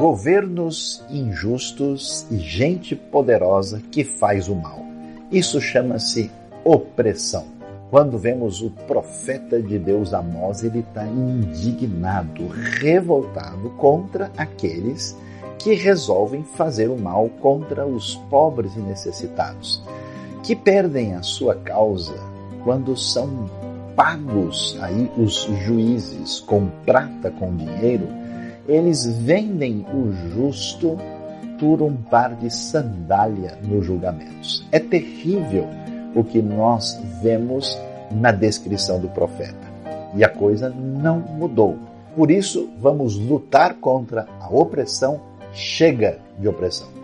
governos injustos e gente poderosa que faz o mal. Isso chama-se opressão. Quando vemos o profeta de Deus Amós, ele está indignado, revoltado contra aqueles que resolvem fazer o mal contra os pobres e necessitados, que perdem a sua causa quando são pagos aí os juízes com prata, com dinheiro, eles vendem o justo por um par de sandália nos julgamentos. É terrível o que nós vemos na descrição do profeta. E a coisa não mudou. Por isso, vamos lutar contra a opressão. Chega de opressão.